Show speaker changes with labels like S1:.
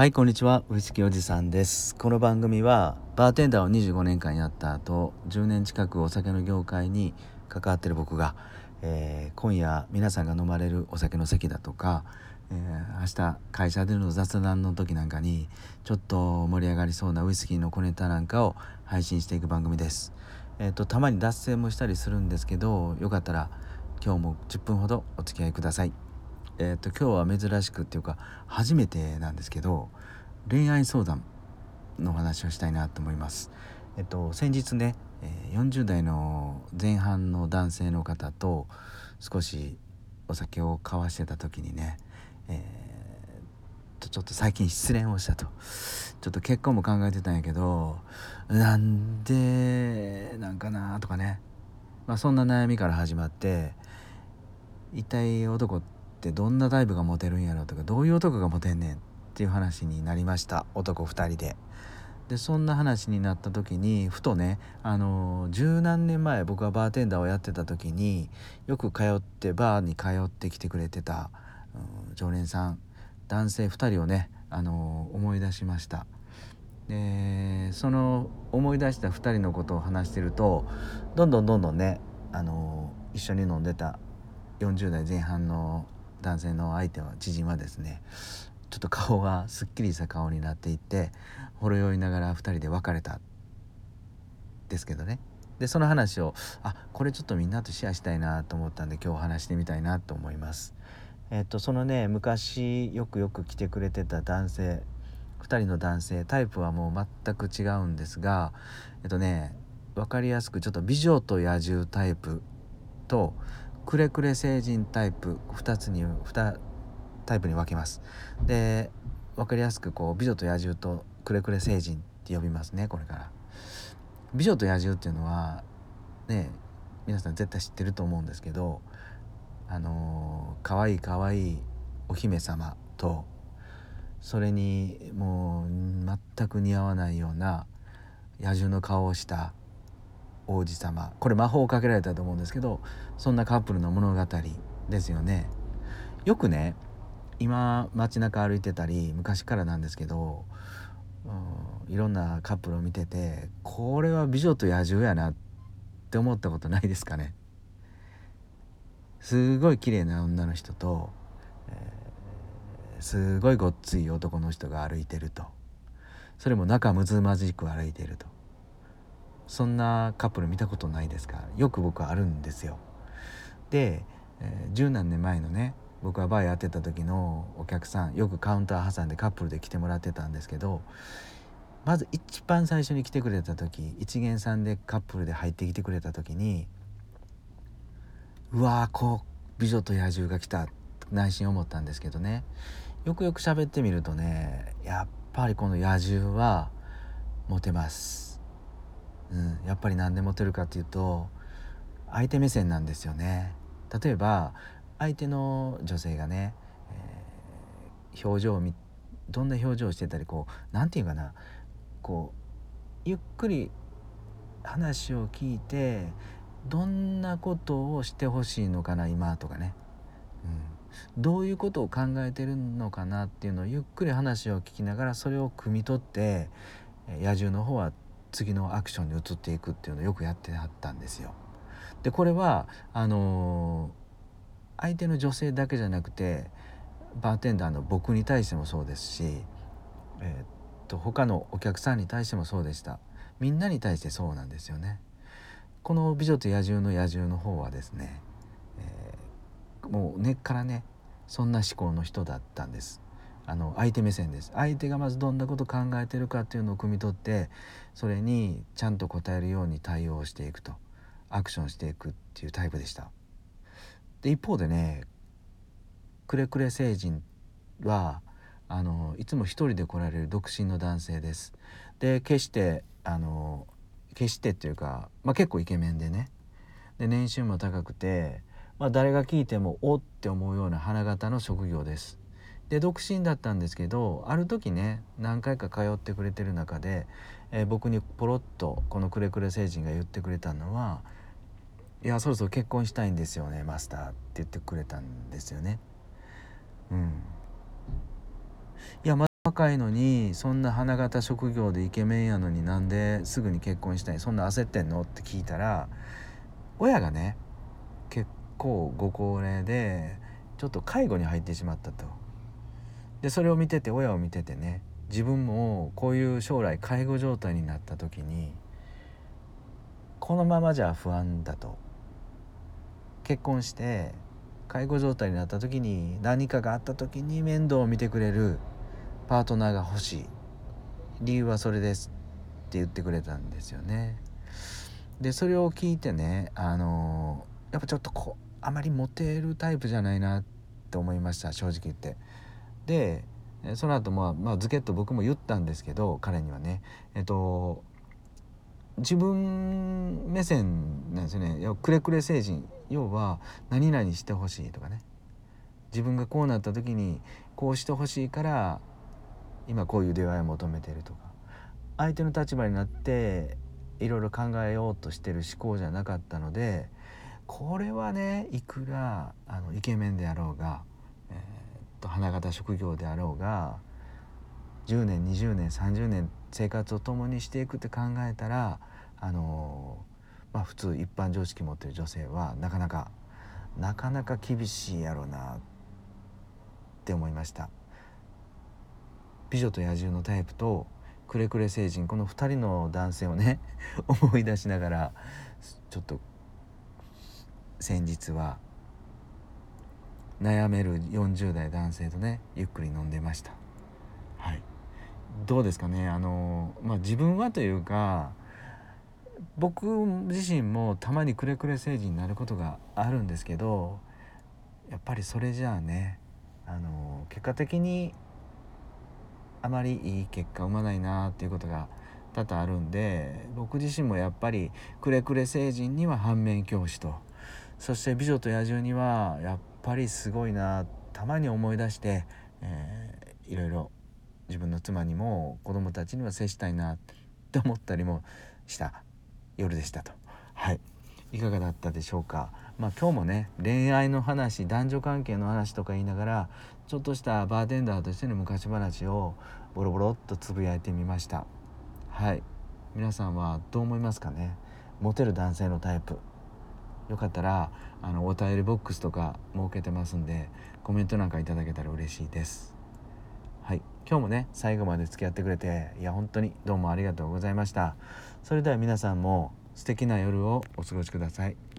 S1: はいこんにちは。ウイスキーおじさんです。この番組はバーテンダーを25年間やった後10年近くお酒の業界に関わってる僕が、えー、今夜皆さんが飲まれるお酒の席だとか、えー、明日会社での雑談の時なんかにちょっと盛り上がりそうなウイスキーの小ネタなんかを配信していく番組です。えっ、ー、とたまに脱線もしたりするんですけどよかったら今日も10分ほどお付き合いください。えーと、今日は珍しくっていうか初めてなんですけど恋愛相談の話をしたいなと思います。えっと、先日ね40代の前半の男性の方と少しお酒を交わしてた時にね、えー、ちょっと最近失恋をしたとちょっと結婚も考えてたんやけどなんでなんかなとかね、まあ、そんな悩みから始まって一体男ってってどんなタイプがモテるんやろとかどういう男がモテんねんっていう話になりました男2人で。でそんな話になった時にふとねあの十何年前僕はバーテンダーをやってた時によく通ってバーに通ってきてくれてた、うん、常連さん男性2人をねあの思い出しました。でその思い出した2人のことを話してるとどんどんどんどんねあの一緒に飲んでた40代前半の男性の相手は知人はですねちょっと顔がすっきりした顔になっていってほろ酔いながら2人で別れたですけどねでその話をあこれちょっとみんなとシェアしたいなと思ったんで今日話してみたいなと思います。えっとそのね昔よくよく来てくれてた男性2人の男性タイプはもう全く違うんですがえっとね分かりやすくちょっと美女と野獣タイプとくれくれ成人タイプ2つに2タイプに分けます。で分かりやすくこう美女と野獣とくれくれ成人って呼びますねこれから。美女と野獣っていうのはね皆さん絶対知ってると思うんですけどあのー、かわいいかわいいお姫様とそれにもう全く似合わないような野獣の顔をした王子様。これ魔法をかけられたと思うんですけどそんなカップルの物語ですよね。よくね今街中歩いてたり昔からなんですけど、うん、いろんなカップルを見ててこれは美女と野獣やなって思ったことないですかね。すごい綺麗な女の人と、えー、すごいごっつい男の人が歩いてると。それも仲睦まじく歩いてると。そんなカップル見たことないですか？よく僕はあるんですよ。で、えー、十何年前のね僕はバーやってた時のお客さんよくカウンター挟んでカップルで来てもらってたんですけどまず一番最初に来てくれた時一元さんでカップルで入ってきてくれた時にうわーこう美女と野獣が来た内心思ったんですけどね。よくよく喋ってみるとねやっぱりこの野獣はモテます。うん、やっぱり何でモテるかっていうと相手目線なんですよね。例えば相手の女性がね、えー、表情をどんな表情をしてたりこう何て言うかなこうゆっくり話を聞いてどんなことをしてほしいのかな今とかね、うん、どういうことを考えてるのかなっていうのをゆっくり話を聞きながらそれを汲み取って野獣の方は次のアクションに移っていくっていうのをよくやってはったんですよ。でこれはあのー、相手の女性だけじゃなくてバーテンダーの僕に対してもそうですし、えー、っと他のお客さんに対してもそうでしたみんなに対してそうなんですよね。この「美女と野獣」の野獣の方はですね、えー、もう根っからねそんな思考の人だったんです。あの相手目線です。相手がまずどんなこと考えてるかっていうのを汲み取ってそれにちゃんと答えるように対応していくと。アクションしていくっていうタイプでした。で一方でねくれくれ星人はあのいつも一人で来られる独身の男性です。で決してあの決してっていうか、まあ、結構イケメンでね。で年収も高くて、まあ、誰が聞いてもおって思うような花形の職業です。で独身だったんですけどある時ね何回か通ってくれてる中で、えー、僕にポロッとこのくれくれ星人が言ってくれたのは「いやそろそろ結婚したいんですよねマスター」って言ってくれたんですよね。うん、いやまだ若いのにそんな花形職業でイケメンやのになんですぐに結婚したいそんな焦ってんのって聞いたら親がね結構ご高齢でちょっと介護に入ってしまったと。でそれを見てて親を見ててね自分もこういう将来介護状態になった時にこのままじゃ不安だと結婚して介護状態になった時に何かがあった時に面倒を見てくれるパートナーが欲しい理由はそれですって言ってくれたんですよね。でそれを聞いてねあのやっぱちょっとこうあまりモテるタイプじゃないなって思いました正直言って。でその後まあまあズケッと僕も言ったんですけど彼にはね。えっと自分目線なんですよね。くれくれ星人。要は何々してほしいとかね。自分がこうなった時にこうしてほしいから今こういう出会いを求めてるとか。相手の立場になっていろいろ考えようとしてる思考じゃなかったのでこれはねいくらあのイケメンであろうが、と花形職業であろうが10年20年30年生活を共にしていくって考えたらあのまあ普通一般常識持ってる女性はなかなかなかなか厳しいやろうなって思いました。美女と野獣のタイプとくれくれ星人この2人の男性をね 思い出しながらちょっと先日は悩める40代男性とねゆっくり飲んでました。はい。どうですかね？あのまあ自分はというか僕自身もたまにくれくれ星人になることがあるんですけどやっぱりそれじゃあねあの結果的にあまりいい結果を生まないなっていうことが多々あるんで僕自身もやっぱりくれくれ星人には反面教師とそして「美女と野獣」にはやっぱりすごいなたまに思い出して、えー、いろいろ自分の妻にも子供たちには接したいなって思ったりもした。夜でしたと。はい。いかがだったでしょうか。まあ、今日もね恋愛の話男女関係の話とか言いながらちょっとしたバーテンダーとしての昔話をボロボロっとつぶやいてみました。はい。皆さんはどう思いますかね。モテる男性のタイプ。よかったらあのお便りボックスとか設けてますんでコメントなんかいただけたら嬉しいです。はい。今日もね最後まで付き合ってくれていや本当にどうもありがとうございました。それでは皆さんも素敵な夜をお過ごしください。